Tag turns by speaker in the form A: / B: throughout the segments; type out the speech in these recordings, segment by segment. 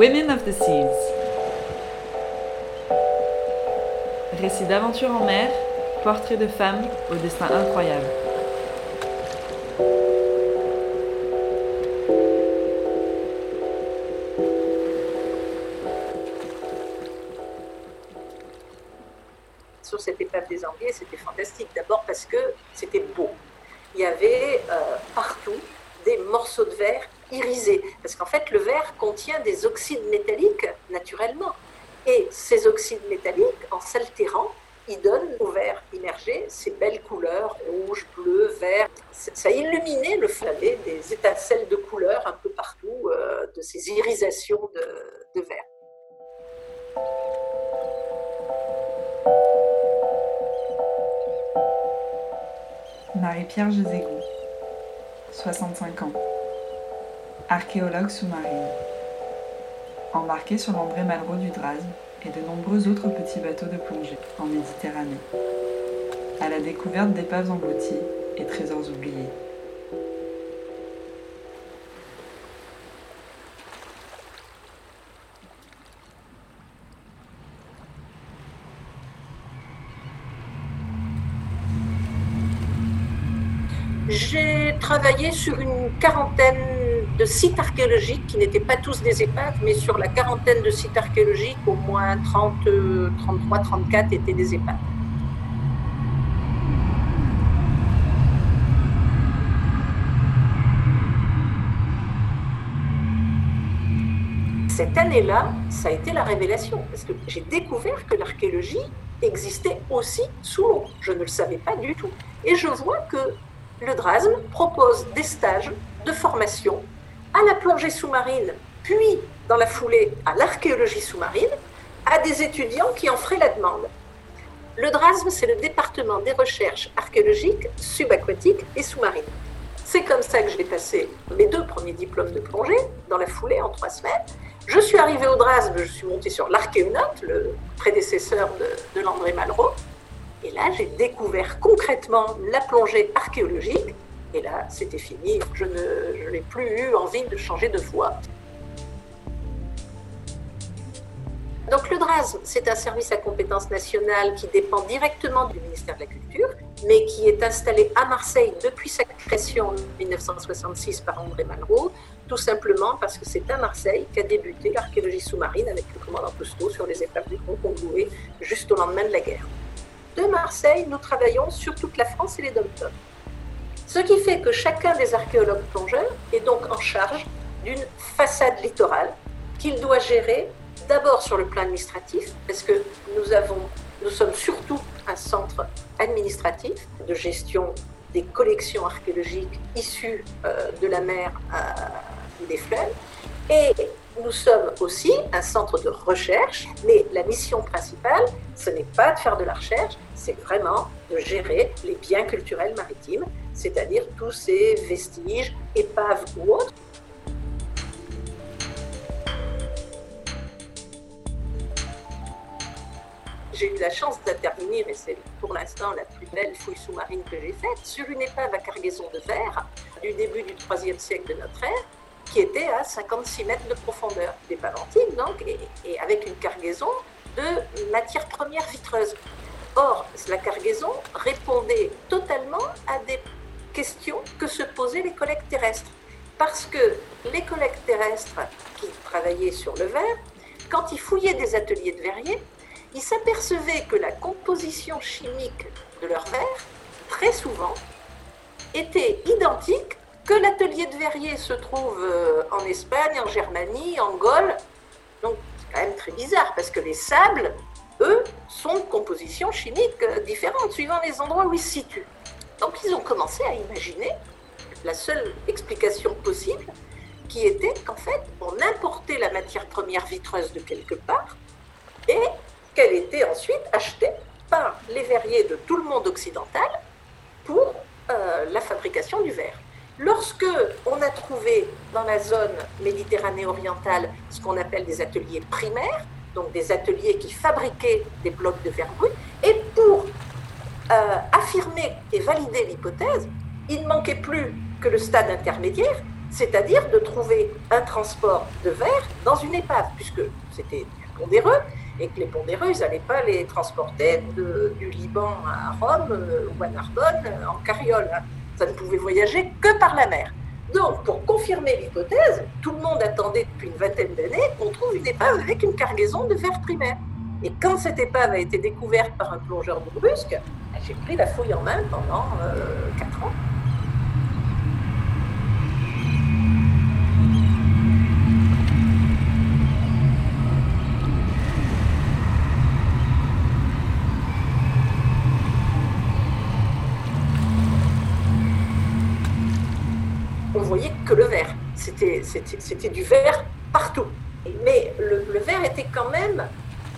A: Women of the Seas. Récit d'aventure en mer, portrait de femmes au destin incroyable.
B: sur cette épave des Anglais, c'était fantastique. D'abord parce que c'était beau. Il y avait euh, partout des morceaux de verre irisés. Parce qu'en fait, le verre contient des oxydes métalliques naturellement. Et ces oxydes métalliques, en s'altérant, ils donnent au verre immergé ces belles couleurs, rouge, bleu, vert. Ça illuminait le flavet des étincelles de couleurs un peu partout, euh, de ces irisations de, verre.
A: Marie-Pierre Jezégou, 65 ans. Archéologue sous-marine. Embarquée sur l'André Malraux du Draz et de nombreux autres petits bateaux de plongée en Méditerranée. À la découverte d'épaves englouties et trésors oubliés.
B: J'ai travaillé sur une quarantaine de sites archéologiques qui n'étaient pas tous des épaves, mais sur la quarantaine de sites archéologiques, au moins 30, euh, 33, 34 étaient des épaves. Cette année-là, ça a été la révélation, parce que j'ai découvert que l'archéologie existait aussi sous l'eau. Je ne le savais pas du tout. Et je vois que le DRASM propose des stages de formation à la plongée sous-marine, puis dans la foulée à l'archéologie sous-marine, à des étudiants qui en feraient la demande. Le DRASM, c'est le département des recherches archéologiques subaquatiques et sous-marines. C'est comme ça que j'ai passé mes deux premiers diplômes de plongée, dans la foulée, en trois semaines. Je suis arrivée au DRASM, je suis montée sur l'archéonaute, le prédécesseur de, de l'André Malraux. Et là, j'ai découvert concrètement la plongée archéologique. Et là, c'était fini. Je, n'ai plus eu envie de changer de voie. Donc le DRASM, c'est un service à compétence nationale qui dépend directement du ministère de la Culture, mais qui est installé à Marseille depuis sa création en 1966 par André Malraux, tout simplement parce que c'est à Marseille qu'a débuté l'archéologie sous-marine avec le commandant Cousteau sur les épaves du Grand Congloué, juste au lendemain de la guerre. De Marseille, nous travaillons sur toute la France et les dom Ce qui fait que chacun des archéologues plongeurs est donc en charge d'une façade littorale qu'il doit gérer d'abord sur le plan administratif, parce que nous, sommes surtout un centre administratif de gestion des collections archéologiques issues euh, de la mer euh, des fleuves. Et nous sommes aussi un centre de recherche, mais la mission principale, ce n'est pas de faire de la recherche, c'est vraiment de gérer les biens culturels maritimes, c'est-à-dire tous ces vestiges, épaves ou autres. j'ai eu la chance d'intervenir, et c'est pour l'instant la plus belle fouille sous-marine que j'ai faite, sur une épave à cargaison de verre du début du IIIe siècle de notre ère, qui était à 56 mètres de profondeur. L'épave antique, donc, et, et avec une cargaison cargaison de matières premières vitreuses. Or, la cargaison répondait totalement à des questions que se posaient les collègues terrestres. Parce que les collègues terrestres qui travaillaient sur le verre, quand ils fouillaient des ateliers de verriers, ils s'apercevaient que la composition chimique de leur verre, très souvent, était identique que l'atelier de verrier se trouve euh, en Espagne, en Germanie, en Gaule. Donc c'est quand même très bizarre parce que les sables, eux, sont de composition chimique euh, différente suivant les endroits où ils se situent. Donc ils ont commencé à imaginer la seule explication possible qui était qu'en fait on importait la matière première vitreuse de quelque part et qu'elle était ensuite achetée par les verriers de tout le monde occidental pour euh, la fabrication du verre. Lorsque on a trouvé dans la zone Méditerranée orientale ce qu'on appelle des ateliers primaires, donc des ateliers qui fabriquaient des blocs de verre brut, et pour euh, affirmer et valider l'hypothèse, il ne manquait plus que le stade intermédiaire, c'est-à-dire de trouver un transport de verre dans une épave, puisque c'était pondéreux, et que les pondéreux, ils n'allaient pas les transporter du Liban à Rome euh, ou à Narbonne euh, en carriole. Hein ça ne pouvait voyager que par la mer. Donc, pour confirmer l'hypothèse, tout le monde attendait depuis une vingtaine d'années qu'on trouve une épave avec une cargaison de verre primaire. Et quand cette épave a été découverte par un plongeur brusque, j'ai pris la fouille en main pendant euh, 4 ans. que le verre. C'était du verre partout. Mais le, verre était quand même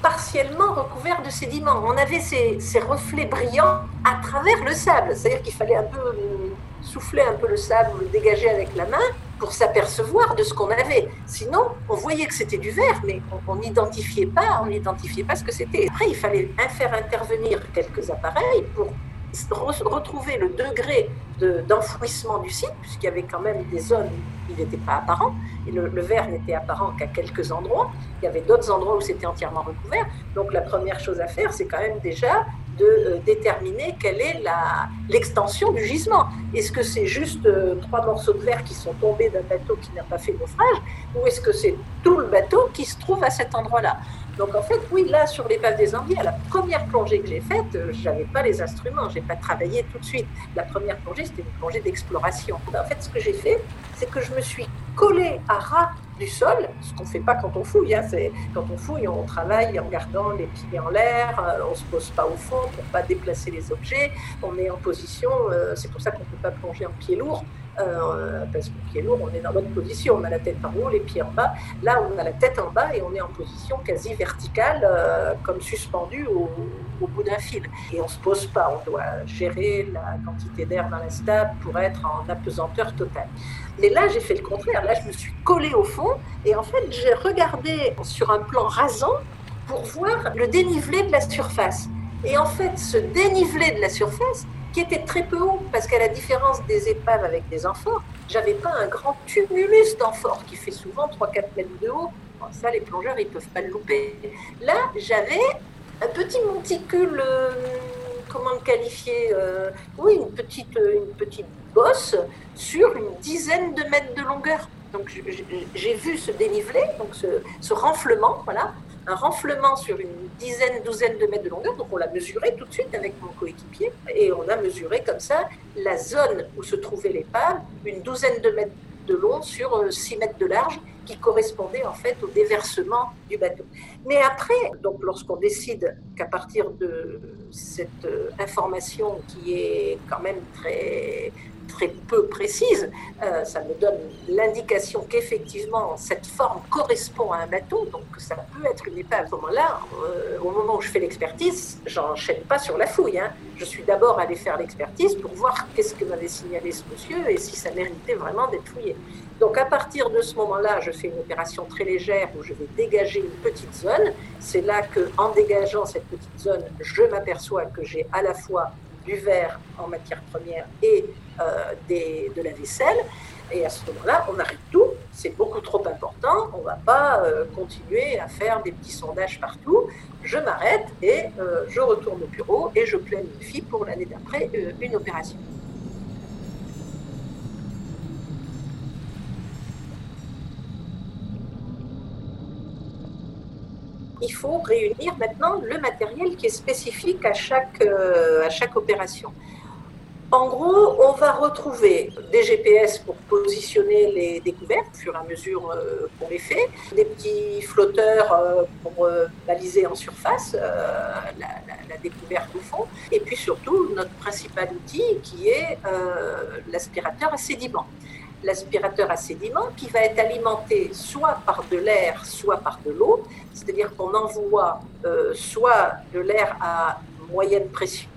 B: partiellement recouvert de sédiments. On avait ces, reflets brillants à travers le sable. C'est-à-dire qu'il fallait un peu souffler un peu le sable, le dégager avec la main pour s'apercevoir de ce qu'on avait. Sinon, on voyait que c'était du verre, mais on n'identifiait pas, on n'identifiait pas ce que c'était. Après, il fallait faire intervenir quelques appareils pour retrouver le degré d'enfouissement du site, puisqu'il y avait quand même des zones où il n'était pas apparent, et le, verre n'était apparent qu'à quelques endroits. Il y avait d'autres endroits où c'était entièrement recouvert. Donc la première chose à faire, c'est quand même déjà de euh, déterminer quelle est l'extension du gisement. Est-ce que c'est juste euh, trois morceaux de verre qui sont tombés d'un bateau qui n'a pas fait naufrage, ou est-ce que c'est tout le bateau qui se trouve à cet endroit-là? Donc en fait, oui, là, sur l'épave des Antilles, à la première plongée que j'ai faite, euh, je n'avais pas les instruments, je n'ai pas travaillé tout de suite. La première plongée, c'était une plongée d'exploration. En fait, ce que j'ai fait, c'est que je me suis collée à ras du sol, ce qu'on ne fait pas quand on fouille. Hein, quand on fouille, on travaille en gardant les pieds en l'air, euh, on ne se pose pas au fond pour ne pas déplacer les objets, on est en position, euh, c'est pour ça qu'on ne peut pas plonger en pied lourd. Euh, parce que pied lourd, on est dans bonne position, on a la tête en haut, les pieds en bas. Là, on a la tête en bas et on est en position quasi verticale, euh, comme suspendu au, bout d'un fil. Et on ne se pose pas, on doit gérer la quantité d'air dans la stable pour être en apesanteur totale. Mais là, j'ai fait le contraire. Là, je me suis collée au fond et en fait, j'ai regardé sur un plan rasant pour voir le dénivelé de la surface. Et en fait, ce dénivelé de la surface, qui était très peu haut, parce qu'à la différence des épaves avec des amphores, j'avais pas un grand tumulus d'amphores qui fait souvent 3-4 mètres de haut. ça, les plongeurs, ils peuvent pas le louper. Là, j'avais un petit monticule, euh, comment le qualifier euh, Oui, une petite, une petite bosse sur une dizaine de mètres de longueur. Donc j'ai vu ce dénivelé, donc ce, ce renflement, voilà, un renflement sur une dizaine, douzaine de mètres de longueur. Donc on l'a mesuré tout de suite avec mon coéquipier et on a mesuré comme ça la zone où se trouvait l'épave, une douzaine de mètres de long sur 6 euh, mètres de large qui correspondait en fait au déversement du bateau. Mais après, donc lorsqu'on décide qu'à partir de cette euh, information qui est quand même très très peu précise, euh, ça me donne l'indication qu'effectivement cette forme correspond à un bateau, donc ça peut être une épave. À moment-là, euh, au moment où je fais l'expertise, j'enchaîne pas sur la fouille. Hein. Je suis d'abord allé faire l'expertise pour voir qu'est-ce que m'avait signalé ce monsieur et si ça méritait vraiment d'être fouillé. Donc à partir de ce moment-là, je fais une opération très légère où je vais dégager une petite zone. C'est là que, en dégageant cette petite zone, je m'aperçois que j'ai à la fois du verre en matière première et des, de la vaisselle. Et à ce moment-là, on arrête tout c'est beaucoup trop important, on ne va pas euh, continuer à faire des petits sondages partout. Je m'arrête et euh, je retourne au bureau et je planifie pour l'année d'après euh, une opération. il faut réunir maintenant le matériel qui est spécifique à chaque, à chaque opération. En gros, on va retrouver des GPS pour positionner les découvertes au fur et à mesure euh, qu'on les fait, des petits flotteurs euh, pour euh, baliser en surface la, découverte au fond, et puis surtout notre principal outil qui est l'aspirateur à sédiments. L'aspirateur à sédiments qui va être alimenté soit par de l'air, soit par de l'eau, c'est-à-dire qu'on envoie soit de l'air à moyenne pression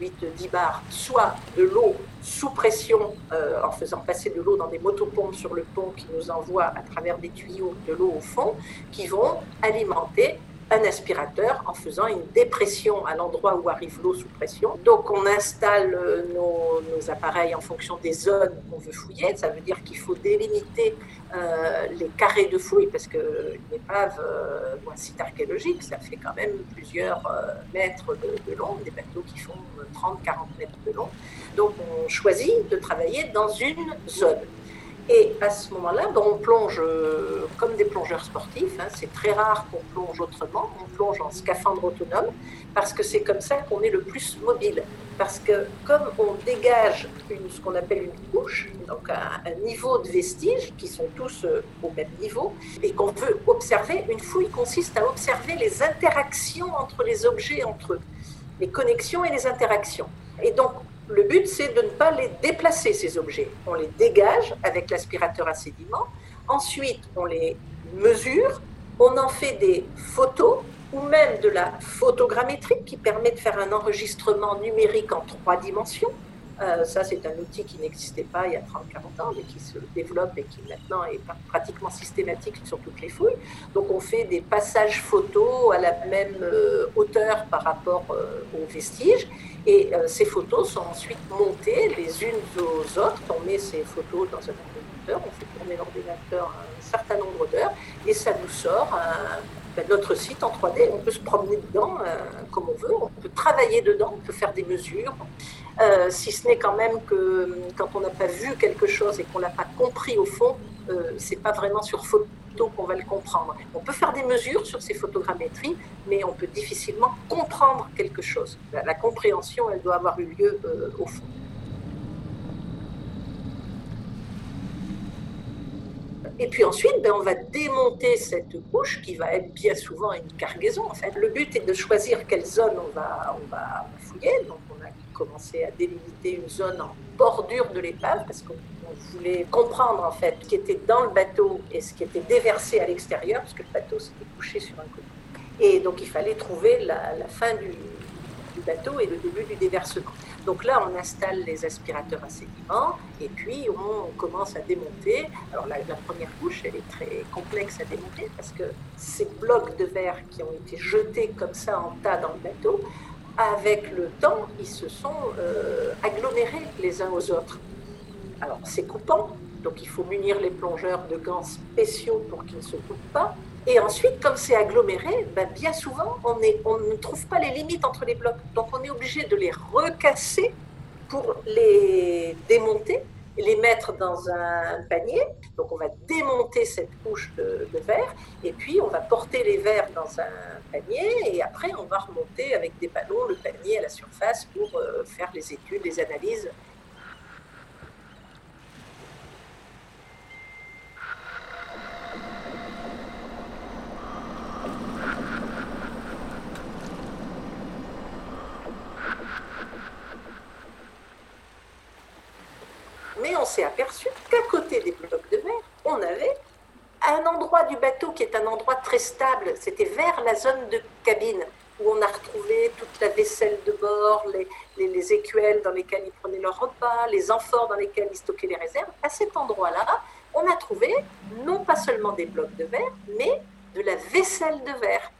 B: 8-10 bars, soit de l'eau sous pression euh, en faisant passer de l'eau dans des motopompes sur le pont qui nous envoient à travers des tuyaux de l'eau au fond, qui vont alimenter un aspirateur en faisant une dépression à l'endroit où arrive l'eau sous pression. Donc on installe euh, nos, appareils en fonction des zones qu'on veut fouiller. Ça veut dire qu'il faut délimiter euh, les carrés de fouille parce qu'une épave euh, ou un site archéologique, ça fait quand même plusieurs mètres de, long, des bateaux qui font 30-40 mètres de long. Donc on choisit de travailler dans une zone. Et à ce moment-là, ben, on plonge euh, comme des plongeurs sportifs. Hein. C'est très rare qu'on plonge autrement. On plonge en scaphandre autonome parce que c'est comme ça qu'on est le plus mobile. Parce que comme on dégage ce qu'on appelle une couche, donc un, niveau de vestiges qui sont tous euh, au même niveau, et qu'on veut observer, une fouille consiste à observer les interactions entre les objets entre eux, les connexions et les interactions. Et donc, le but, c'est de ne pas les déplacer, ces objets. On les dégage avec l'aspirateur à sédiments. Ensuite, on les mesure. On en fait des photos ou même de la photogrammétrie qui permet de faire un enregistrement numérique en trois dimensions. Euh, ça, c'est un outil qui n'existait pas il y a 30-40 ans, mais qui se développe et qui maintenant est pratiquement systématique sur toutes les fouilles. Donc, on fait des passages photos à la même euh, hauteur par rapport euh, aux vestiges. Et ces photos sont ensuite montées les unes aux autres. On met ces photos dans un ordinateur, on fait tourner l'ordinateur un certain nombre d'heures, et ça nous sort ben, notre site en 3D. On peut se promener dedans comme on veut, on peut travailler dedans, on peut faire des mesures. Euh, si ce n'est quand même que euh, quand on n'a pas vu quelque chose et qu'on l'a pas compris au fond, euh, c'est pas vraiment sur photo qu'on va le comprendre. On peut faire des mesures sur ces photogrammétries, mais on peut difficilement comprendre quelque chose. La, compréhension, elle doit avoir eu lieu euh, au fond. Et puis ensuite, ben, on va démonter cette couche qui va être bien souvent une cargaison. En fait, le but est de choisir quelle zone on va, fouiller. Commencé à délimiter une zone en bordure de l'épave parce qu'on voulait comprendre en fait ce qui était dans le bateau et ce qui était déversé à l'extérieur parce que le bateau s'était couché sur un côté. Et donc il fallait trouver la, fin du, bateau et le début du déversement. Donc là, on installe les aspirateurs à sédiments et puis on commence à démonter. Alors la, première couche, elle est très complexe à démonter parce que ces blocs de verre qui ont été jetés comme ça en tas dans le bateau, avec le temps, ils se sont euh, agglomérés les uns aux autres. Alors, c'est coupant, donc il faut munir les plongeurs de gants spéciaux pour qu'ils ne se coupent pas. Et ensuite, comme c'est aggloméré, ben, bien souvent, on, ne trouve pas les limites entre les blocs. Donc, on est obligé de les recasser pour les démonter les mettre dans un panier. Donc on va démonter cette couche de, verre et puis on va porter les verres dans un panier et après on va remonter avec des ballons le panier à la surface pour euh, faire les études, les analyses mais on s'est aperçu qu'à côté des blocs de verre, on avait un endroit du bateau qui est un endroit très stable. C'était vers la zone de cabine où on a retrouvé toute la vaisselle de bord, les, les, écuelles dans lesquelles ils prenaient leur repas, les amphores dans lesquels ils stockaient les réserves. À cet endroit-là, on a trouvé non pas seulement des blocs de verre, mais de la vaisselle de verre.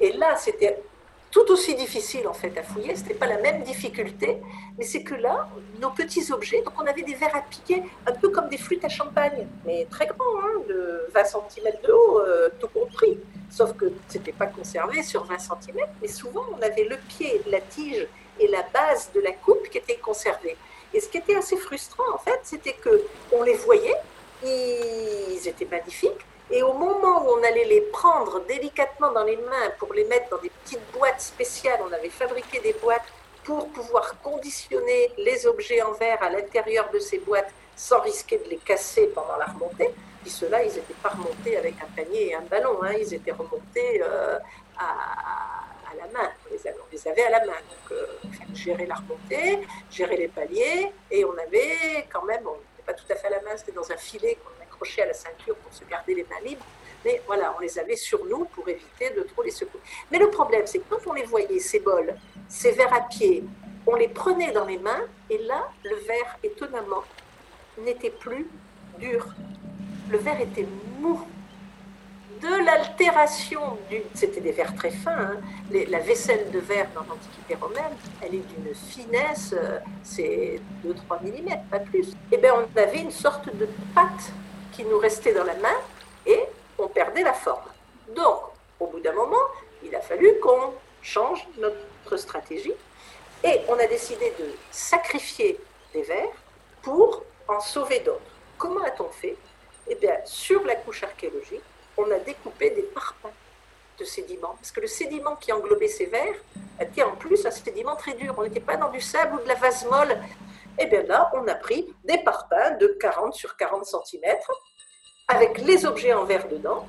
B: Et là, c'était tout aussi difficile en fait à fouiller, ce n'était pas la même difficulté, mais c'est que là, nos petits objets, donc on avait des verres à piquer, un peu comme des flûtes à champagne, mais très grands, hein, de 20 cm de haut, euh, tout compris. Sauf que ce n'était pas conservé sur 20 cm, mais souvent on avait le pied, la tige et la base de la coupe qui étaient conservés. Et ce qui était assez frustrant en fait, c'était que on les voyait, ils étaient magnifiques, et au moment où on allait les prendre délicatement dans les mains pour les mettre dans des petites boîtes spéciales, on avait fabriqué des boîtes pour pouvoir conditionner les objets en verre à l'intérieur de ces boîtes sans risquer de les casser pendant la remontée. Puis ceux-là, ils n'étaient pas remontés avec un panier et un ballon, hein. ils étaient remontés euh, à, la main. On les, avait, à la main. Donc, euh, gérer la remontée, gérer les paliers, et on avait quand même, on n'était pas tout à fait à la main, c'était dans un filet qu'on à la ceinture pour se garder les mains libres. Mais voilà, on les avait sur nous pour éviter de trop les secouer. Mais le problème, c'est que quand on les voyait, ces bols, ces verres à pied, on les prenait dans les mains et là, le verre, étonnamment, n'était plus dur. Le verre était mou. De l'altération du. C'était des verres très fins. Hein. la vaisselle de verre dans l'Antiquité romaine, elle est d'une finesse, euh, c'est 2-3 mm, pas plus. Et eh bien, on avait une sorte de pâte nous restait dans la main et on perdait la forme. Donc, au bout d'un moment, il a fallu qu'on change notre stratégie et on a décidé de sacrifier des vers pour en sauver d'autres. Comment a-t-on fait? Eh bien, sur la couche archéologique, on a découpé des parpaings de sédiments. Parce que le sédiment qui englobait ces vers était en plus un sédiment très dur. On n'était pas dans du sable ou de la vase molle. Et eh bien là, on a pris des parpaings de 40 sur 40 cm avec les objets en verre dedans.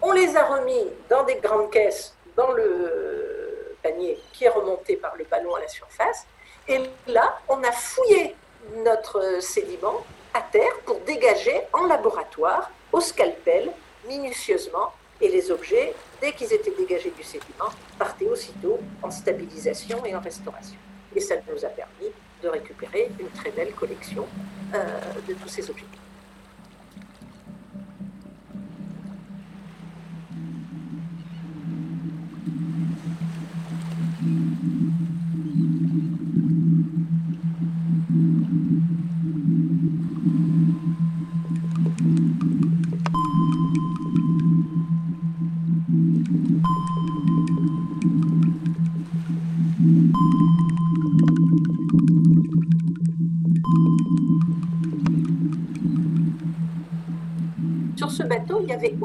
B: On les a remis dans des grandes caisses dans le panier qui est remonté par le ballon à la surface. Et là, on a fouillé notre sédiment à terre pour dégager en laboratoire, au scalpel, minutieusement. Et les objets, dès qu'ils étaient dégagés du sédiment, partaient aussitôt en stabilisation et en restauration. Et ça nous a permis de récupérer une très belle collection euh, de tous ces objets.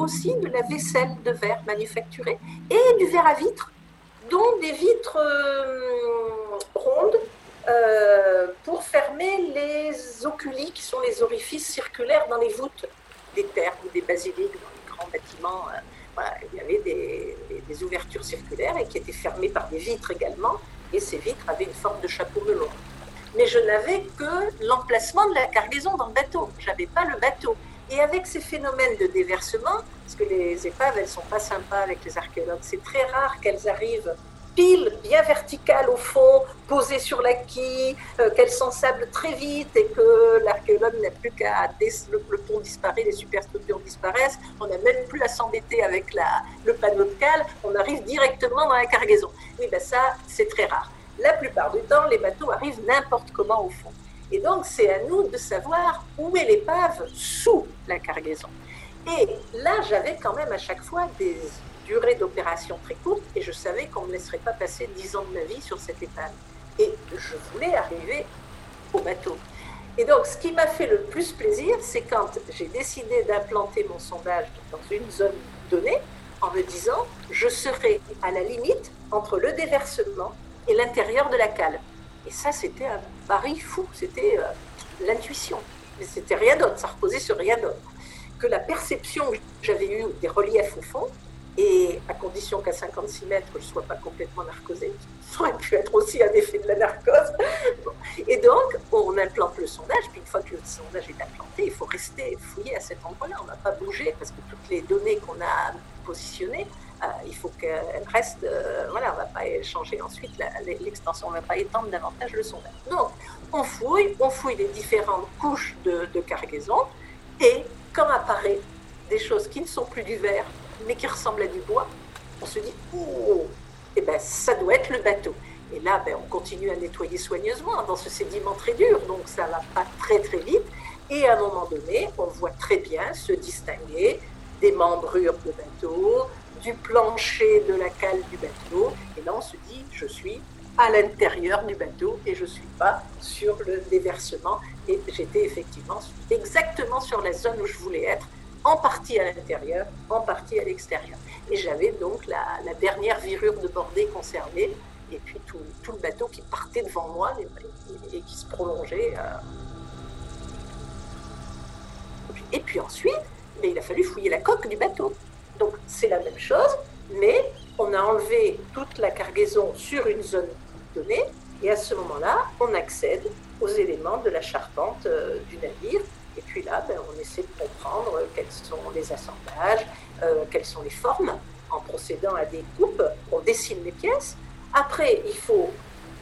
B: Aussi de la vaisselle de verre manufacturée et du verre à vitre, dont des vitres euh, rondes euh, pour fermer les oculis, qui sont les orifices circulaires dans les voûtes des terres ou des basiliques, dans les grands bâtiments. Euh, il y avait des, des, ouvertures circulaires et qui étaient fermées par des vitres également, et ces vitres avaient une forme de chapeau melon. Mais je n'avais que l'emplacement de la cargaison dans le bateau, je n'avais pas le bateau. Et avec ces phénomènes de déversement, parce que les épaves, elles sont pas sympas avec les archéologues, c'est très rare qu'elles arrivent pile, bien verticales au fond, posées sur la quille, euh, qu'elles s'ensablent très vite et que l'archéologue n'a plus qu'à... Le, le, pont disparaît, les superstructures disparaissent, on n'a même plus à s'embêter avec la, le panneau de cale, on arrive directement dans la cargaison. Oui, ben ça, c'est très rare. La plupart du temps, les bateaux arrivent n'importe comment au fond. Et donc, c'est à nous de savoir où est l'épave sous la cargaison. Et là, j'avais quand même à chaque fois des durées d'opération très courtes et je savais qu'on ne me laisserait pas passer 10 ans de ma vie sur cette épave. Et je voulais arriver au bateau. Et donc, ce qui m'a fait le plus plaisir, c'est quand j'ai décidé d'implanter mon sondage dans une zone donnée, en me disant, je serai à la limite entre le déversement et l'intérieur de la cale. Et ça, c'était un pari fou, c'était euh, l'intuition. Mais c'était rien d'autre, ça reposait sur rien d'autre. Que la perception que j'avais eue des reliefs au fond, et à condition qu'à 56 mètres, je ne sois pas complètement narcosée, ça aurait pu être aussi un effet de la narcose. Et donc, on implante le sondage, puis une fois que le sondage est implanté, il faut rester fouiller à cet endroit-là. On n'a pas bougé parce que toutes les données qu'on a positionnées, euh, il faut qu'elle reste, euh, voilà, on ne va pas changer ensuite l'extension, on ne va pas étendre davantage le sondage. Donc, on fouille, on fouille les différentes couches de, cargaison, et quand apparaît des choses qui ne sont plus du verre, mais qui ressemblent à du bois, on se dit, oh eh ben, ça doit être le bateau. Et là, ben, on continue à nettoyer soigneusement dans ce sédiment très dur, donc ça va pas très très vite. Et à un moment donné, on voit très bien se distinguer des membrures de bateau, du plancher de la cale du bateau. Et là, on se dit, je suis à l'intérieur du bateau et je ne suis pas sur le déversement. Et j'étais effectivement exactement sur la zone où je voulais être, en partie à l'intérieur, en partie à l'extérieur. Et j'avais donc la, dernière virure de bordée conservée et puis tout, le bateau qui partait devant moi et, qui se prolongeait. Euh. Et puis ensuite, mais il a fallu fouiller la coque du bateau. Donc c'est la même chose, mais on a enlevé toute la cargaison sur une zone donnée, et à ce moment-là, on accède aux éléments de la charpente euh, du navire. Et puis là, ben, on essaie de comprendre quels sont les assemblages, euh, quelles sont les formes. En procédant à des coupes, on dessine les pièces. Après, il faut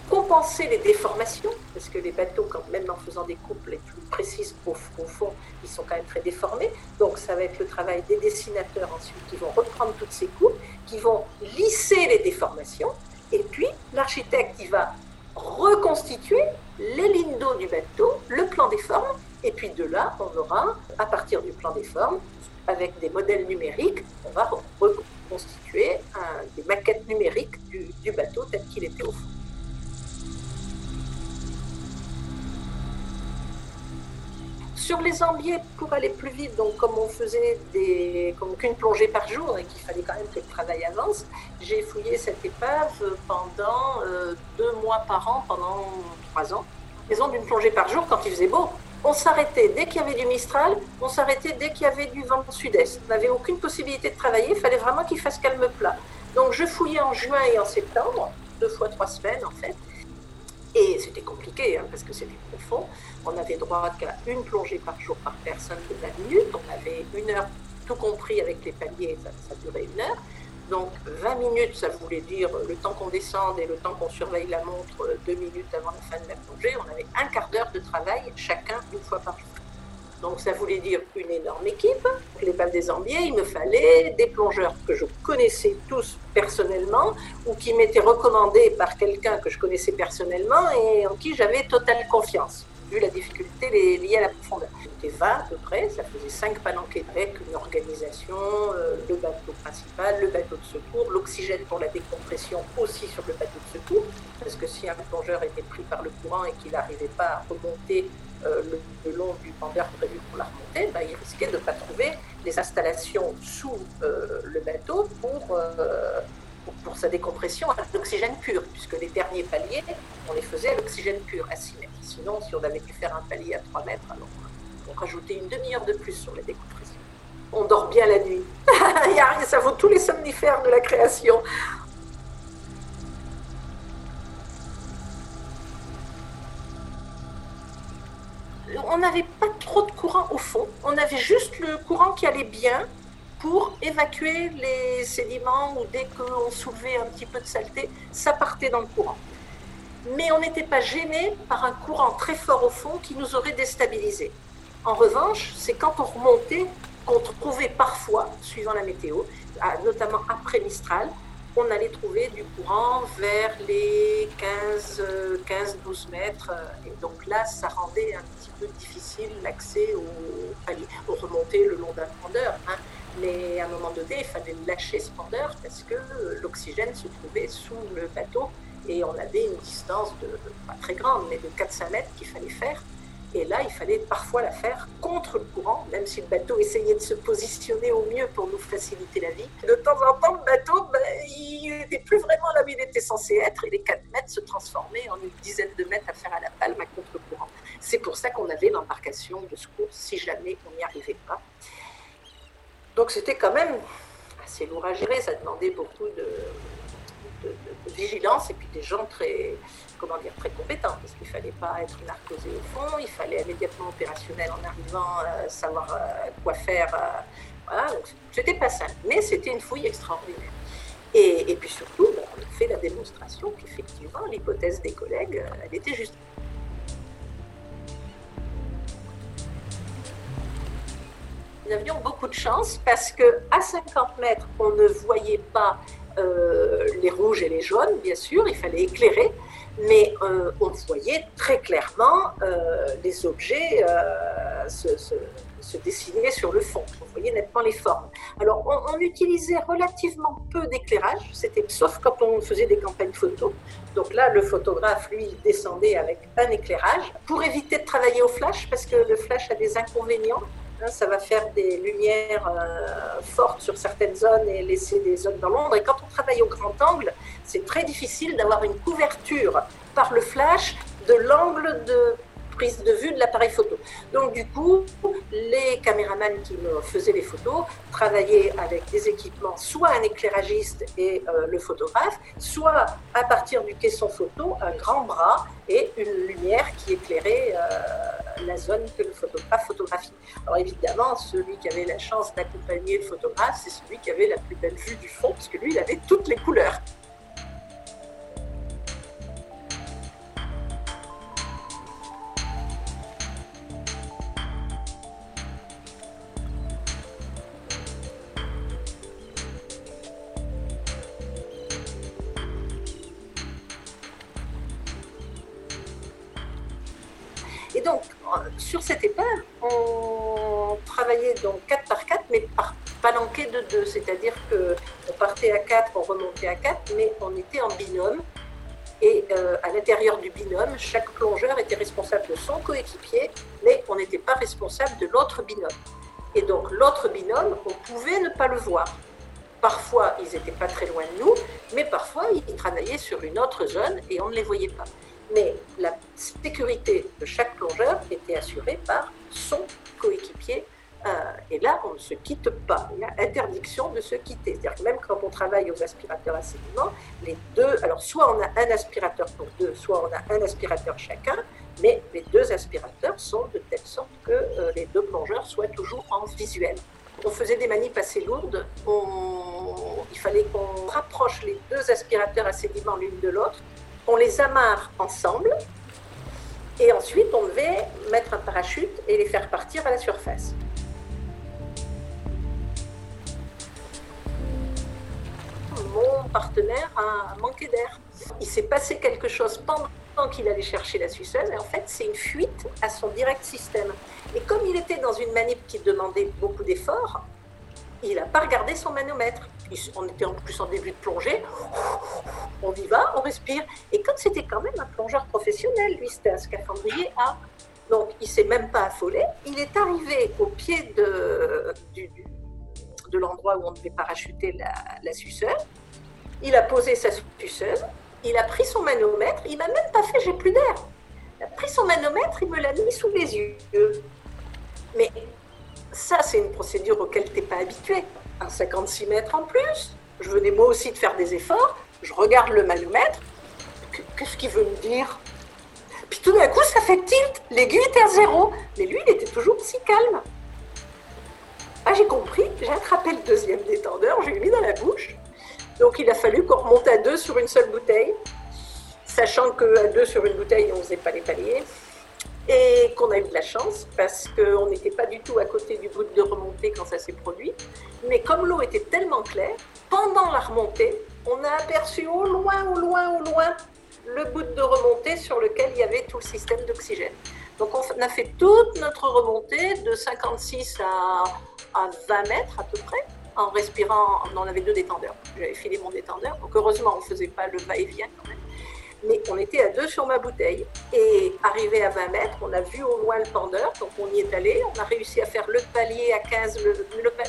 B: compenser les déformations, parce que les bateaux, quand même en faisant des coupes les plus précises au, fond, ils sont quand même très déformés. Donc ça va être le travail des dessinateurs ensuite qui vont reprendre toutes ces coupes, qui vont lisser les déformations, et puis l'architecte qui va reconstituer les lignes d'eau du bateau, le plan des formes, et puis de là, on aura, à partir du plan des formes, avec des modèles numériques, on va reconstituer des maquettes numériques du, bateau tel qu'il était au fond. Sur les ambiers, pour aller plus vite, donc comme on faisait des, comme qu'une plongée par jour et qu'il fallait quand même que le travail avance, j'ai fouillé cette épave pendant euh, deux mois par an, pendant trois ans. Maison d'une plongée par jour quand il faisait beau. On s'arrêtait dès qu'il y avait du Mistral, on s'arrêtait dès qu'il y avait du vent sud-est. On n'avait aucune possibilité de travailler, il fallait vraiment qu'il fasse calme plat. Donc je fouillais en juin et en septembre, deux fois trois semaines en fait. Et c'était compliqué hein, parce que c'était profond. On avait droit qu'à une plongée par jour par personne de 20 minutes. On avait une heure, tout compris avec les paliers, ça, durait une heure. Donc 20 minutes, ça voulait dire le temps qu'on descende et le temps qu'on surveille la montre deux minutes avant la fin de la plongée. On avait un quart d'heure de travail chacun une fois par jour. Donc ça voulait dire une énorme équipe. Les balles des Ambiers, il me fallait des plongeurs que je connaissais tous personnellement ou qui m'étaient recommandés par quelqu'un que je connaissais personnellement et en qui j'avais totale confiance vu la difficulté liée à la profondeur. C'était 20 à peu près, ça faisait 5 palanquets avec une organisation, euh, le bateau principal, le bateau de secours, l'oxygène pour la décompression aussi sur le bateau de secours, parce que si un plongeur était pris par le courant et qu'il n'arrivait pas à remonter euh, le, long du pendeur prévu pour la remontée, bah, il risquait de ne pas trouver les installations sous euh, le bateau pour pour, sa décompression à l'oxygène pur, puisque les derniers paliers, on les faisait à l'oxygène pur, à 6 mètres. Sinon, si on avait pu faire un palier à 3 mètres, alors on rajoutait une demi-heure de plus sur la décompression. On dort bien la nuit. Ça vaut tous les somnifères de la création. On n'avait pas trop de courant au fond. On avait juste le courant qui allait bien, pour évacuer les sédiments ou dès qu'on soulevait un petit peu de saleté, ça partait dans le courant. Mais on n'était pas gêné par un courant très fort au fond qui nous aurait déstabilisés. En revanche, c'est quand on remontait qu'on trouvait parfois, suivant la météo, notamment après Mistral, on allait trouver du courant vers les 15-12 mètres. Et donc là, ça rendait un petit peu difficile l'accès au palier, aux remontées le long d'un pendeur. Hein. Mais à un moment donné, il fallait lâcher ce pendeur parce que l'oxygène se trouvait sous le bateau et on avait une distance de, pas très grande, mais de 400 mètres qu'il fallait faire. Et là, il fallait parfois la faire contre le courant, même si le bateau essayait de se positionner au mieux pour nous faciliter la vie. De temps en temps, le bateau, ben, il n'était plus vraiment là où il était censé être, et les 4 mètres se transformaient en une dizaine de mètres à faire à la palme à contre-courant. C'est pour ça qu'on avait l'embarcation de secours si jamais on n'y arrivait pas. Donc c'était quand même assez lourd à gérer, ça demandait beaucoup de, vigilance et puis des gens très, comment dire, très compétents, parce qu'il ne fallait pas être narcosé au fond, il fallait immédiatement opérationnel en arrivant, euh, savoir euh, quoi faire. Euh, voilà, donc c'était pas simple, mais c'était une fouille extraordinaire. Et, puis surtout, on a fait la démonstration qu'effectivement, l'hypothèse des collègues, elle était juste. Nous avions beaucoup de chance parce que à 50 mètres, on ne voyait pas euh, les rouges et les jaunes, bien sûr, il fallait éclairer, mais euh, on voyait très clairement euh, les objets se, dessiner sur le fond. On voyait nettement les formes. Alors, on, on utilisait relativement peu d'éclairage, c'était sauf quand on faisait des campagnes photos. Donc là, le photographe, lui, descendait avec un éclairage pour éviter de travailler au flash, parce que le flash a des inconvénients. Hein, ça va faire des lumières euh, fortes sur certaines zones et laisser des zones dans l'ombre. Et quand on travaille au grand angle, c'est très difficile d'avoir une couverture par le flash de l'angle de prise de vue de l'appareil photo. Donc du coup, les caméramans qui me faisaient les photos travaillaient avec des équipements, soit un éclairagiste et euh, le photographe, soit à partir du caisson photo, un grand bras et une lumière qui éclairait euh, la zone que le photographe photographie. Alors évidemment, celui qui avait la chance d'accompagner le photographe, c'est celui qui avait la plus belle vue du fond, parce que lui, il avait toutes les couleurs. Palanqué de 2. C'est-à-dire qu'on partait à 4, on remontait à 4, mais on était en binôme. Et euh, à l'intérieur du binôme, chaque plongeur était responsable de son coéquipier, mais on n'était pas responsable de l'autre binôme. Et donc, l'autre binôme, on pouvait ne pas le voir. Parfois, ils n'étaient pas très loin de nous, mais parfois, ils travaillaient sur une autre zone et on ne les voyait pas mais la sécurité de chaque plongeur était assurée par son coéquipier. Euh, et là, on ne se quitte pas. Il y a interdiction de se quitter. C'est-à-dire que même quand on travaille aux aspirateurs à sédiments, les deux, alors soit on a un aspirateur pour deux, soit on a un aspirateur chacun, mais les deux aspirateurs sont de telle sorte que euh, les deux plongeurs soient toujours en visuel. On faisait des manips assez lourdes. Il fallait qu'on rapproche les deux aspirateurs à sédiments l'une de l'autre on les amarre ensemble et ensuite on devait mettre un parachute et les faire partir à la surface. A manqué d'air. Il s'est passé quelque chose pendant qu'il allait chercher la suceuse et en fait c'est une fuite à son direct système. Et comme il était dans une manip qui demandait beaucoup d'efforts, il n'a pas regardé son manomètre. On était en plus en début de plongée. On y va, on respire. Et comme c'était quand même un plongeur professionnel, lui, c'était un scaphandrier A. Donc, il s'est même pas affolé. Il est arrivé au pied de, l'endroit où on devait parachuter la, la. Il a posé sa suceuse. Il a pris son manomètre. Il m'a même pas fait j'ai plus d'air. Il a pris son manomètre, il me l'a mis sous les yeux. Mais ça, c'est une procédure auquel tu n'es pas habitué. Un 56 mètres en plus. Je venais moi aussi de faire des efforts. Je regarde le manomètre. Qu'est-ce qu'il veut me dire? Puis tout d'un coup, ça fait tilt. L'aiguille était à zéro. Mais lui, il était toujours si calme. Ah, j'ai compris. J'ai attrapé le deuxième détendeur. Je lui ai mis dans la bouche. Donc, il a fallu qu'on remonte à deux sur une seule bouteille. Sachant qu'à deux sur une bouteille, on ne faisait pas les paliers et qu'on a eu de la chance parce qu'on n'était pas du tout à côté du bout de remontée quand ça s'est produit. Mais comme l'eau était tellement claire, pendant la remontée, on a aperçu au loin, au loin, au loin le bout de remontée sur lequel il y avait tout le système d'oxygène. Donc on a fait toute notre remontée de 56 à, à 20 mètres à peu près en respirant, on avait deux détendeurs. J'avais filé mon détendeur, donc heureusement on ne faisait pas le va-et-vient quand même mais on était à deux sur ma bouteille. Et arrivé à 20 mètres, on a vu au loin le pendeur, donc on y est allé. On a réussi à faire le palier à 15, le,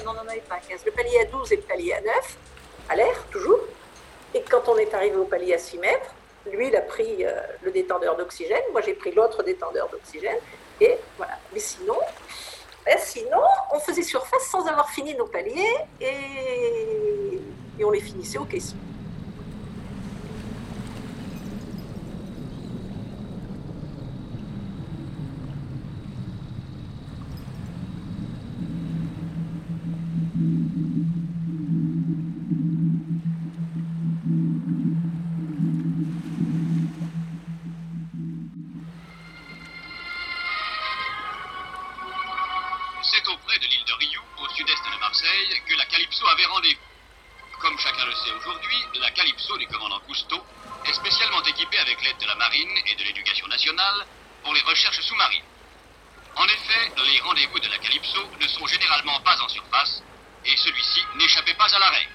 B: non, non, non, pas à 15, le palier à 12 et le palier à 9, à l'air toujours. Et quand on est arrivé au palier à 6 mètres, lui, il a pris euh, le détendeur d'oxygène, moi j'ai pris l'autre détendeur d'oxygène, et voilà. Mais sinon, ben, sinon, on faisait surface sans avoir fini nos paliers, et, et on les finissait au caisson.
C: Calypso du commandant Cousteau est spécialement équipé avec l'aide de la marine et de l'éducation nationale pour les recherches sous-marines. En effet, les rendez-vous de la Calypso ne sont généralement pas en surface et celui-ci n'échappait pas à la règle.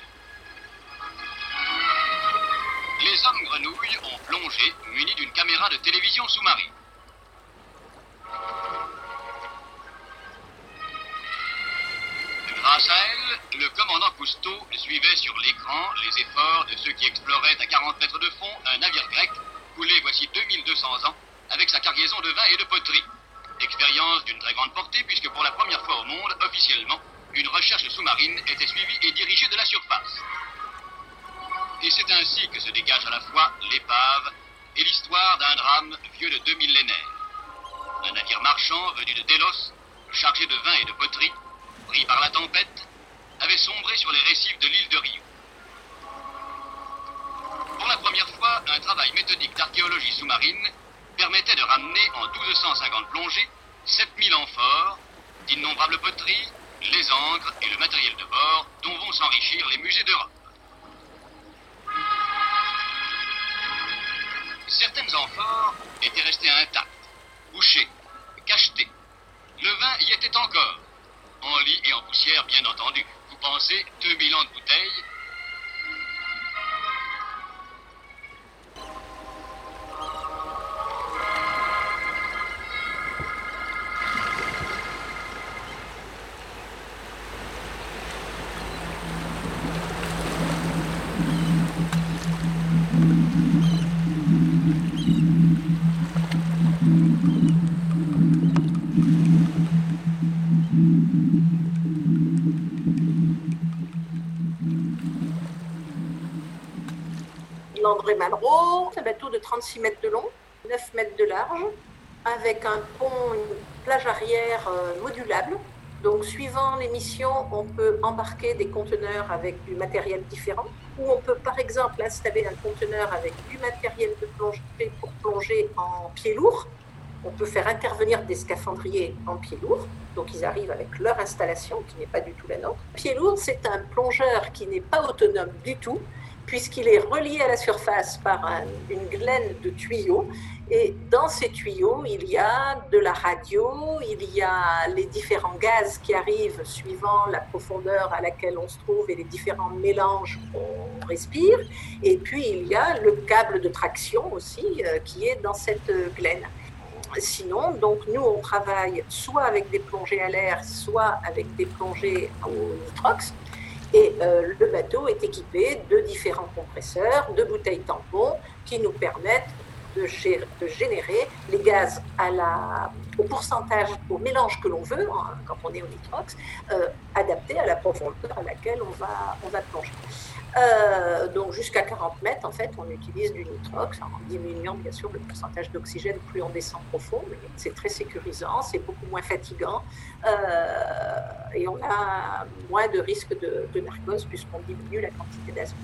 C: Les hommes grenouilles ont plongé munis d'une caméra de télévision sous-marine. Grâce à elle, le commandant Cousteau suivait sur l'écran les efforts de ceux qui exploraient à 40 mètres de fond un navire grec coulé voici 2200 ans avec sa cargaison de vin et de poterie. Expérience d'une très grande portée puisque pour la première fois au monde, officiellement, une recherche sous-marine était suivie et dirigée de la surface. Et c'est ainsi que se dégage à la fois l'épave et l'histoire d'un drame vieux de deux millénaires. Un navire marchand venu de Délos, chargé de vin et de poterie, par la tempête, avait sombré sur les récifs de l'île de Rio. Pour la première fois, un travail méthodique d'archéologie sous-marine permettait de ramener en 1250 plongées 7000 amphores, d'innombrables poteries, les encres et le matériel de bord dont vont s'enrichir les musées d'Europe. Certaines amphores étaient restées intactes, bouchées, cachetées. Le vin y était encore, en et en poussière bien entendu. Vous pensez 2000 ans de bouteilles
B: 6 mètres de long, 9 mètres de large, avec un pont, une plage arrière euh, modulable. Donc, suivant les missions, on peut embarquer des conteneurs avec du matériel différent, ou on peut par exemple installer un conteneur avec du matériel de plongée pour plonger en pied lourd. On peut faire intervenir des scaphandriers en pied lourd, donc ils arrivent avec leur installation qui n'est pas du tout la nôtre. Pied lourd, c'est un plongeur qui n'est pas autonome du tout, puisqu'il est relié à la surface par une glaine de tuyaux. Et dans ces tuyaux, il y a de la radio, il y a les différents gaz qui arrivent suivant la profondeur à laquelle on se trouve et les différents mélanges qu'on respire. Et puis, il y a le câble de traction aussi euh, qui est dans cette glaine. Sinon, donc nous, on travaille soit avec des plongées à l'air, soit avec des plongées au nitrox. Et euh, le bateau est équipé de différents compresseurs, de bouteilles tampons qui nous permettent de, générer les gaz à la, au pourcentage, au mélange que l'on veut, hein, quand on est au nitrox, euh, adapté à la profondeur à laquelle on va, on va plonger. Euh, donc jusqu'à 40 mètres, en fait, on utilise du nitrox en diminuant bien sûr le pourcentage d'oxygène plus on descend profond, c'est très sécurisant, c'est beaucoup moins fatigant euh, et on a moins de risque de, de narcose puisqu'on diminue la quantité d'azote.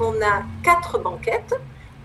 B: on a quatre banquettes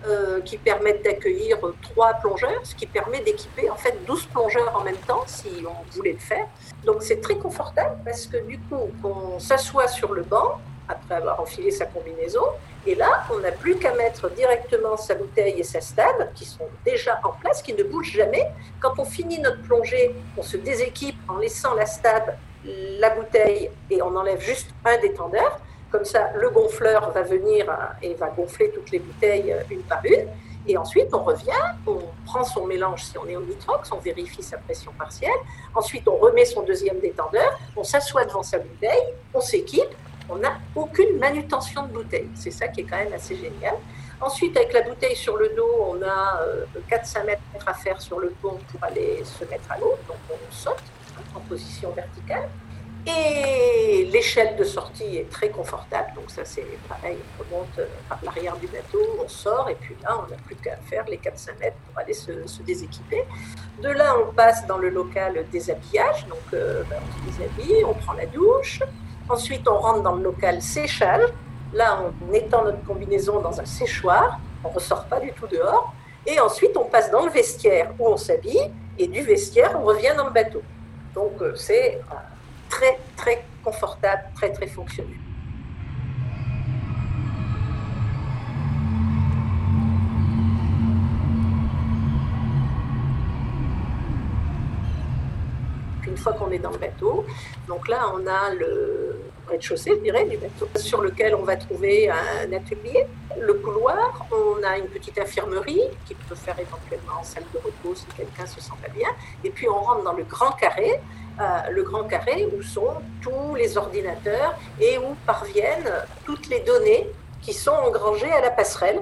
B: euh, qui permettent d'accueillir trois plongeurs, ce qui permet d'équiper en fait 12 plongeurs en même temps si on voulait le faire. Donc c'est très confortable parce que du coup on s'assoit sur le banc après avoir enfilé sa combinaison et là on n'a plus qu'à mettre directement sa bouteille et sa stab qui sont déjà en place, qui ne bougent jamais. Quand on finit notre plongée, on se déséquipe en laissant la stab, la bouteille et on enlève juste un détendeur. Comme ça, le gonfleur va venir euh, et va gonfler toutes les bouteilles euh, une par une. Et ensuite, on revient, on prend son mélange si on est au nitrox, on vérifie sa pression partielle. Ensuite, on remet son deuxième détendeur, on s'assoit devant sa bouteille, on s'équipe. On n'a aucune manutention de bouteille. C'est ça qui est quand même assez génial. Ensuite, avec la bouteille sur le dos, on a 4-5 euh, mètres à faire sur le pont pour aller se mettre à l'eau. Donc, on saute en position verticale. Et l'échelle de sortie est très confortable, donc ça c'est pareil, on remonte par l'arrière du bateau, on sort, et puis là on n'a plus qu'à faire les 4-5 mètres pour aller se, déséquiper. De là on passe dans le local déshabillage, donc euh, ben, on se déshabille, on prend la douche, ensuite on rentre dans le local séchage, là on étend notre combinaison dans un séchoir, on ne ressort pas du tout dehors, et ensuite on passe dans le vestiaire où on s'habille, et du vestiaire on revient dans le bateau. Donc euh, c'est très, très confortable, très, très fonctionnel. une fois qu'on est dans le bateau, donc là, on a le rez-de-chaussée, je dirais, du bateau, sur lequel on va trouver un atelier, le couloir, on a une petite infirmerie qui peut faire éventuellement en salle de repos si quelqu'un se sent pas bien, et puis on rentre dans le grand carré, le grand carré où sont tous les ordinateurs et où parviennent toutes les données qui sont engrangées à la passerelle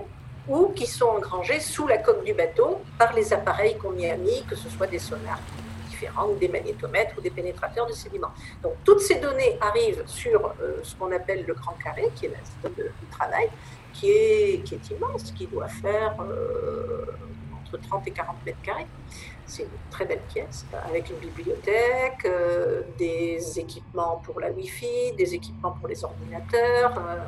B: ou qui sont engrangées sous la coque du bateau par les appareils qu'on y a mis, que ce soit des sonars différents ou des magnétomètres ou des pénétrateurs de sédiments. Donc toutes ces données arrivent sur euh, ce qu'on appelle le grand carré, qui est la zone de, travail, qui est, qui est immense, qui doit faire euh, entre 30 et 40 mètres carrés. C'est une très belle pièce avec une bibliothèque, euh, des équipements pour la Wi-Fi, des équipements pour les ordinateurs. Euh.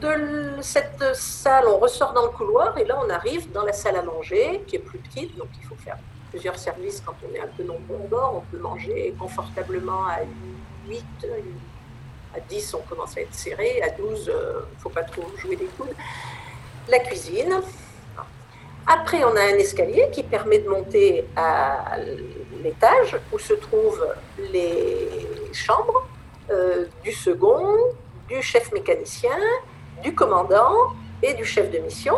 B: De cette salle, on ressort dans le couloir et là, on arrive dans la salle à manger qui est plus petite, donc il faut faire plusieurs services quand on est un peu nombreux bord. On peut manger confortablement à 8, à 10, on commence à être serré, à 12, il ne faut pas trop jouer des coudes. La cuisine, après, on a un escalier qui permet de monter à l'étage où se trouvent les chambres euh, du second, du chef mécanicien, du commandant et du chef de mission.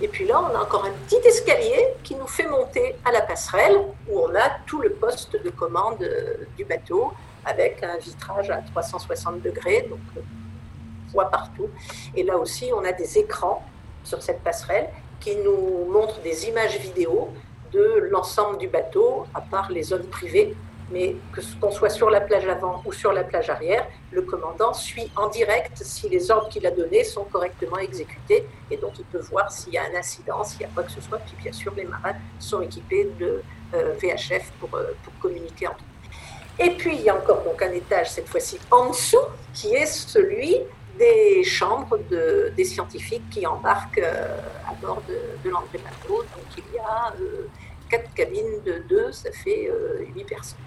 B: Et puis là, on a encore un petit escalier qui nous fait monter à la passerelle où on a tout le poste de commande euh, du bateau avec un vitrage à 360 degrés, donc on euh, voit partout. Et là aussi, on a des écrans sur cette passerelle qui nous montre des images vidéo de l'ensemble du bateau, à part les zones privées. Mais que qu'on soit sur la plage avant ou sur la plage arrière, le commandant suit en direct si les ordres qu'il a donnés sont correctement exécutés. Et donc, il peut voir s'il y a un incident, s'il y a quoi que ce soit. Puis, bien sûr, les marins sont équipés de euh, VHF pour, euh, pour communiquer entre eux. Et puis, il y a encore donc un étage, cette fois-ci en dessous, qui est celui des chambres de, des scientifiques qui embarquent euh, à bord de, de l'André Malraux. Donc il y a euh, quatre cabines de deux, ça fait euh, huit personnes.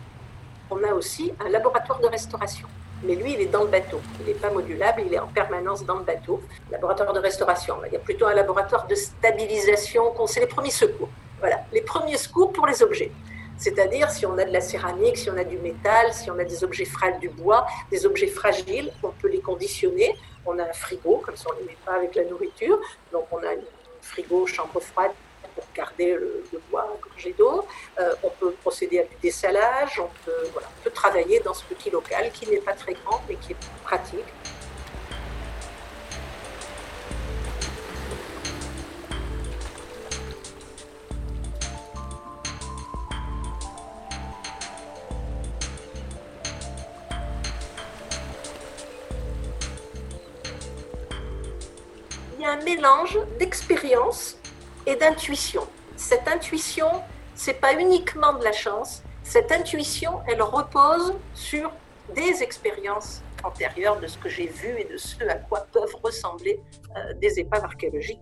B: On a aussi un laboratoire de restauration. Mais lui, il est dans le bateau. Il n'est pas modulable, il est en permanence dans le bateau. Laboratoire de restauration. Il y a plutôt un laboratoire de stabilisation. C'est les premiers secours. Voilà, les premiers secours pour les objets. C'est-à-dire si on a de la céramique, si on a du métal, si on a des objets fragiles, du bois, des objets fragiles, on peut les conditionner. On a un frigo, comme ça on ne les met pas avec la nourriture. Donc on a un frigo, chambre froide pour garder le, bois gorgé d'eau. Euh, on peut procéder à du dessalage, on peut, on peut travailler dans ce petit local qui n'est pas très grand mais qui est pratique. Mélange d'expérience et d'intuition. Cette intuition, c'est pas uniquement de la chance. Cette intuition, elle repose sur des expériences antérieures de ce que j'ai vu et de ce à quoi peuvent ressembler euh, des épaves archéologiques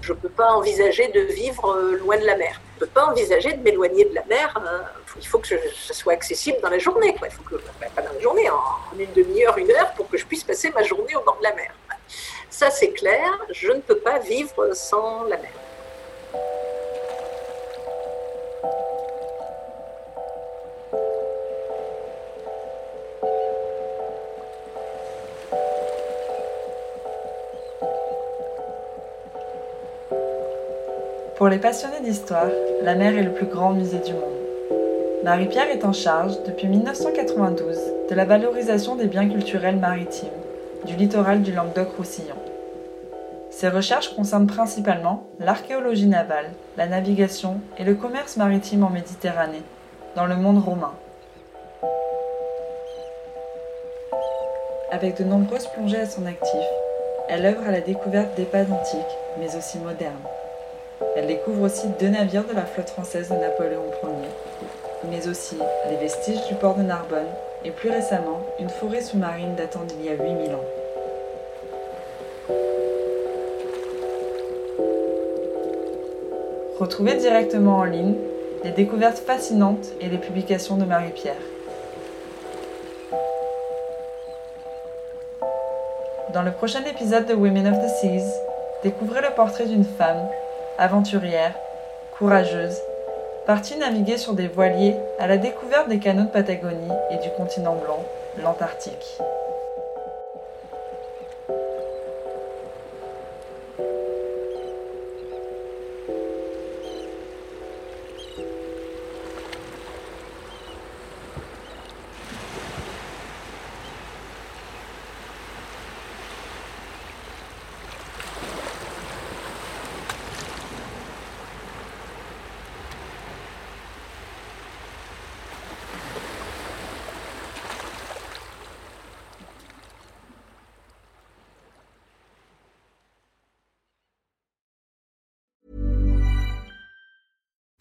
B: je ne peux pas envisager de vivre euh, loin de la mer. Je ne peux pas envisager de m'éloigner de la mer. Hein. Il faut que ce soit accessible dans la journée. Il faut que, ben, pas dans la journée, en une demi-heure, une heure, pour que je puisse passer ma journée au bord de la mer. Ça, c'est clair. Je ne peux pas vivre sans la mer.
A: Pour les passionnés d'histoire, la mer est le plus grand musée du monde. Marie-Pierre est en charge, depuis 1992, de la valorisation des biens culturels maritimes, du littoral du Languedoc-Roussillon. Ses recherches concernent principalement l'archéologie navale, la navigation et le commerce maritime en Méditerranée, dans le monde romain. Avec de nombreuses plongées à son actif, elle œuvre à la découverte d'épaves antiques, mais aussi modernes. Elle découvre aussi deux navires de la flotte française de Napoléon Ier, mais aussi les vestiges du port de Narbonne et plus récemment une forêt sous-marine datant d'il y a 8000 ans. Retrouvez directement en ligne les découvertes fascinantes et les publications de Marie-Pierre. Dans le prochain épisode de Women of the Seas, découvrez le portrait d'une femme, aventurière, courageuse, partie naviguer sur des voiliers à la découverte des canaux de Patagonie et du continent blanc, l'Antarctique.